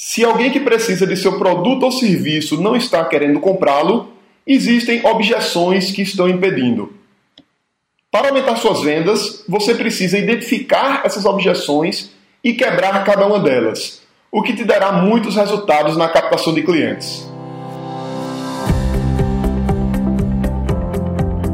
Se alguém que precisa de seu produto ou serviço não está querendo comprá-lo, existem objeções que estão impedindo. Para aumentar suas vendas, você precisa identificar essas objeções e quebrar cada uma delas, o que te dará muitos resultados na captação de clientes.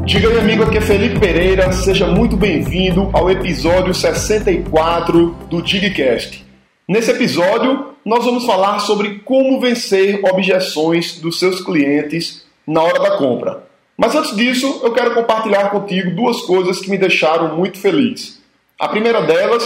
Diga aí, amigo, aqui é Felipe Pereira, seja muito bem-vindo ao episódio 64 do Digcast. Nesse episódio, nós vamos falar sobre como vencer objeções dos seus clientes na hora da compra. Mas antes disso, eu quero compartilhar contigo duas coisas que me deixaram muito feliz. A primeira delas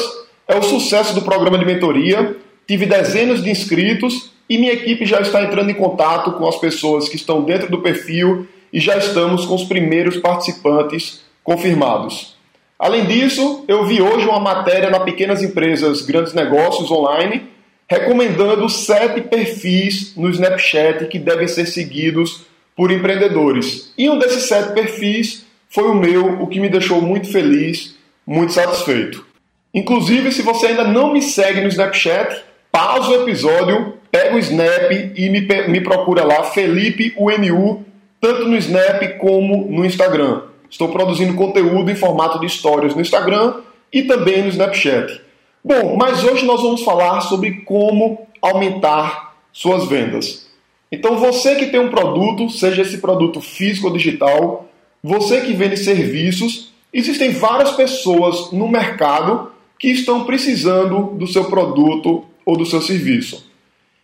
é o sucesso do programa de mentoria. Tive dezenas de inscritos e minha equipe já está entrando em contato com as pessoas que estão dentro do perfil e já estamos com os primeiros participantes confirmados. Além disso, eu vi hoje uma matéria na Pequenas Empresas Grandes Negócios online recomendando sete perfis no Snapchat que devem ser seguidos por empreendedores. E um desses sete perfis foi o meu, o que me deixou muito feliz, muito satisfeito. Inclusive, se você ainda não me segue no Snapchat, pausa o episódio, pega o Snap e me, me procura lá, Felipe UMU, tanto no Snap como no Instagram. Estou produzindo conteúdo em formato de histórias no Instagram e também no Snapchat. Bom, mas hoje nós vamos falar sobre como aumentar suas vendas. Então, você que tem um produto, seja esse produto físico ou digital, você que vende serviços, existem várias pessoas no mercado que estão precisando do seu produto ou do seu serviço.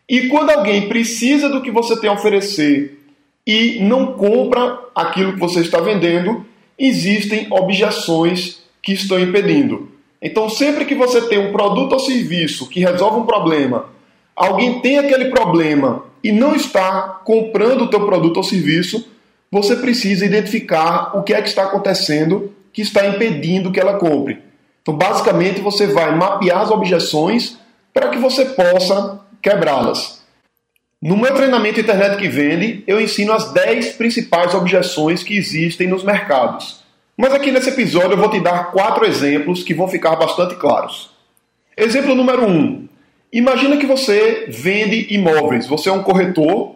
E quando alguém precisa do que você tem a oferecer e não compra aquilo que você está vendendo, existem objeções que estão impedindo. Então, sempre que você tem um produto ou serviço que resolve um problema, alguém tem aquele problema e não está comprando o teu produto ou serviço, você precisa identificar o que é que está acontecendo que está impedindo que ela compre. Então, basicamente, você vai mapear as objeções para que você possa quebrá-las. No meu treinamento Internet que Vende, eu ensino as 10 principais objeções que existem nos mercados. Mas aqui nesse episódio eu vou te dar quatro exemplos que vão ficar bastante claros. Exemplo número 1. Um, Imagina que você vende imóveis, você é um corretor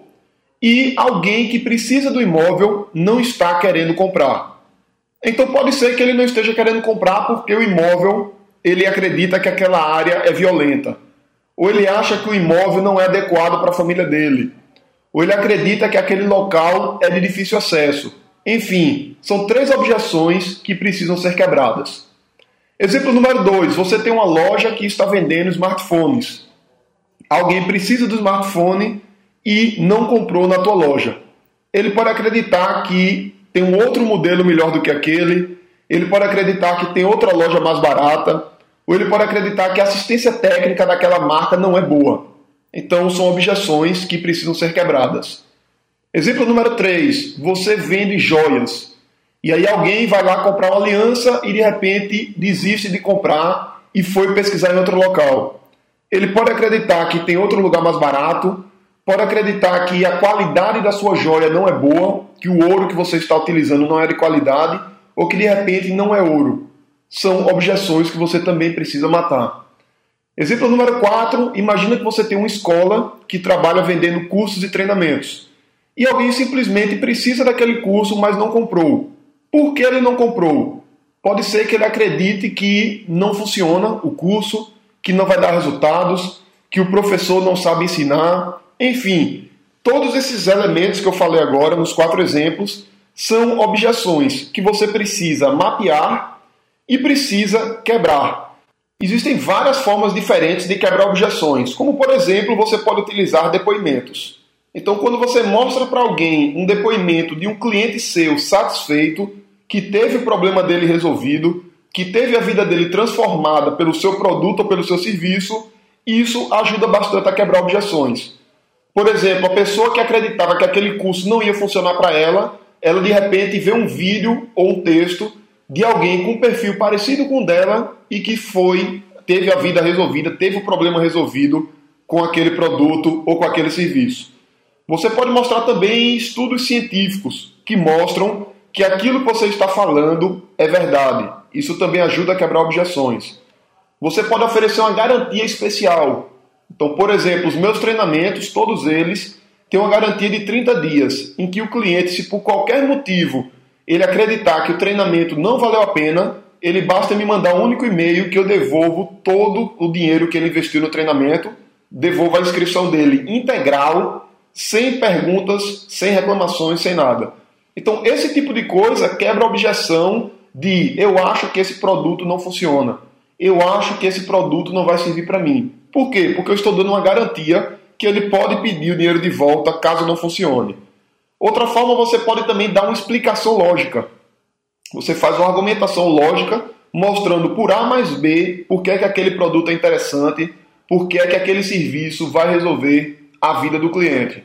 e alguém que precisa do imóvel não está querendo comprar. Então pode ser que ele não esteja querendo comprar porque o imóvel ele acredita que aquela área é violenta. Ou ele acha que o imóvel não é adequado para a família dele. Ou ele acredita que aquele local é de difícil acesso. Enfim, são três objeções que precisam ser quebradas. Exemplo número 2: você tem uma loja que está vendendo smartphones alguém precisa do smartphone e não comprou na tua loja. Ele pode acreditar que tem um outro modelo melhor do que aquele, ele pode acreditar que tem outra loja mais barata, ou ele pode acreditar que a assistência técnica daquela marca não é boa. Então são objeções que precisam ser quebradas. Exemplo número 3, você vende joias. E aí alguém vai lá comprar uma aliança e de repente desiste de comprar e foi pesquisar em outro local. Ele pode acreditar que tem outro lugar mais barato, pode acreditar que a qualidade da sua joia não é boa, que o ouro que você está utilizando não é de qualidade, ou que de repente não é ouro. São objeções que você também precisa matar. Exemplo número 4, imagina que você tem uma escola que trabalha vendendo cursos e treinamentos. E alguém simplesmente precisa daquele curso, mas não comprou. Por que ele não comprou? Pode ser que ele acredite que não funciona o curso, que não vai dar resultados, que o professor não sabe ensinar, enfim, todos esses elementos que eu falei agora nos quatro exemplos são objeções que você precisa mapear e precisa quebrar. Existem várias formas diferentes de quebrar objeções, como por exemplo, você pode utilizar depoimentos. Então, quando você mostra para alguém um depoimento de um cliente seu satisfeito, que teve o problema dele resolvido, que teve a vida dele transformada pelo seu produto ou pelo seu serviço, isso ajuda bastante a quebrar objeções. Por exemplo, a pessoa que acreditava que aquele curso não ia funcionar para ela, ela de repente vê um vídeo ou um texto de alguém com um perfil parecido com o dela e que foi, teve a vida resolvida, teve o problema resolvido com aquele produto ou com aquele serviço. Você pode mostrar também estudos científicos que mostram que aquilo que você está falando é verdade. Isso também ajuda a quebrar objeções. Você pode oferecer uma garantia especial. Então, por exemplo, os meus treinamentos, todos eles, têm uma garantia de 30 dias, em que o cliente, se por qualquer motivo ele acreditar que o treinamento não valeu a pena, ele basta me mandar um único e-mail que eu devolvo todo o dinheiro que ele investiu no treinamento, devolvo a inscrição dele integral, sem perguntas, sem reclamações, sem nada. Então, esse tipo de coisa quebra a objeção de eu acho que esse produto não funciona. Eu acho que esse produto não vai servir para mim. Por quê? Porque eu estou dando uma garantia que ele pode pedir o dinheiro de volta caso não funcione. Outra forma, você pode também dar uma explicação lógica. Você faz uma argumentação lógica mostrando por A mais B por que, é que aquele produto é interessante, por que, é que aquele serviço vai resolver a vida do cliente.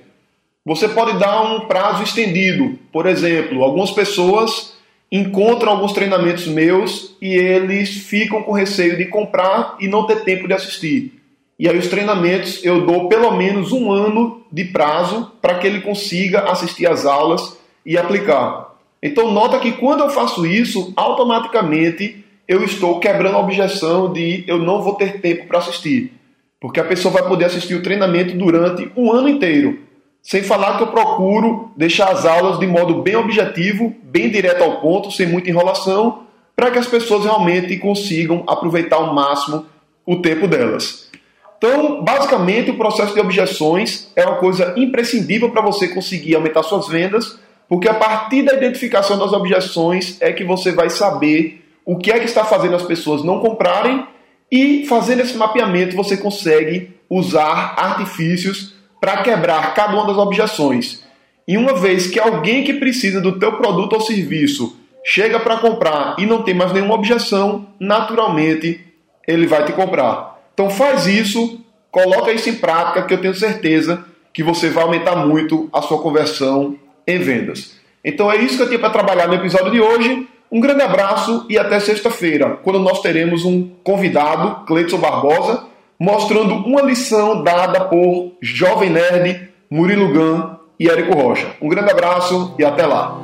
Você pode dar um prazo estendido. Por exemplo, algumas pessoas encontram alguns treinamentos meus e eles ficam com receio de comprar e não ter tempo de assistir. E aí os treinamentos eu dou pelo menos um ano de prazo para que ele consiga assistir às aulas e aplicar. Então nota que quando eu faço isso, automaticamente eu estou quebrando a objeção de eu não vou ter tempo para assistir. Porque a pessoa vai poder assistir o treinamento durante um ano inteiro. Sem falar que eu procuro deixar as aulas de modo bem objetivo, bem direto ao ponto, sem muita enrolação, para que as pessoas realmente consigam aproveitar ao máximo o tempo delas. Então, basicamente, o processo de objeções é uma coisa imprescindível para você conseguir aumentar suas vendas, porque a partir da identificação das objeções é que você vai saber o que é que está fazendo as pessoas não comprarem e fazendo esse mapeamento você consegue usar artifícios para quebrar cada uma das objeções. E uma vez que alguém que precisa do teu produto ou serviço chega para comprar e não tem mais nenhuma objeção, naturalmente ele vai te comprar. Então faz isso, coloca isso em prática que eu tenho certeza que você vai aumentar muito a sua conversão em vendas. Então é isso que eu tinha para trabalhar no episódio de hoje. Um grande abraço e até sexta-feira, quando nós teremos um convidado, Cleiton Barbosa, mostrando uma lição dada por Jovem Nerd, Murilo Gun e Érico Rocha. Um grande abraço e até lá!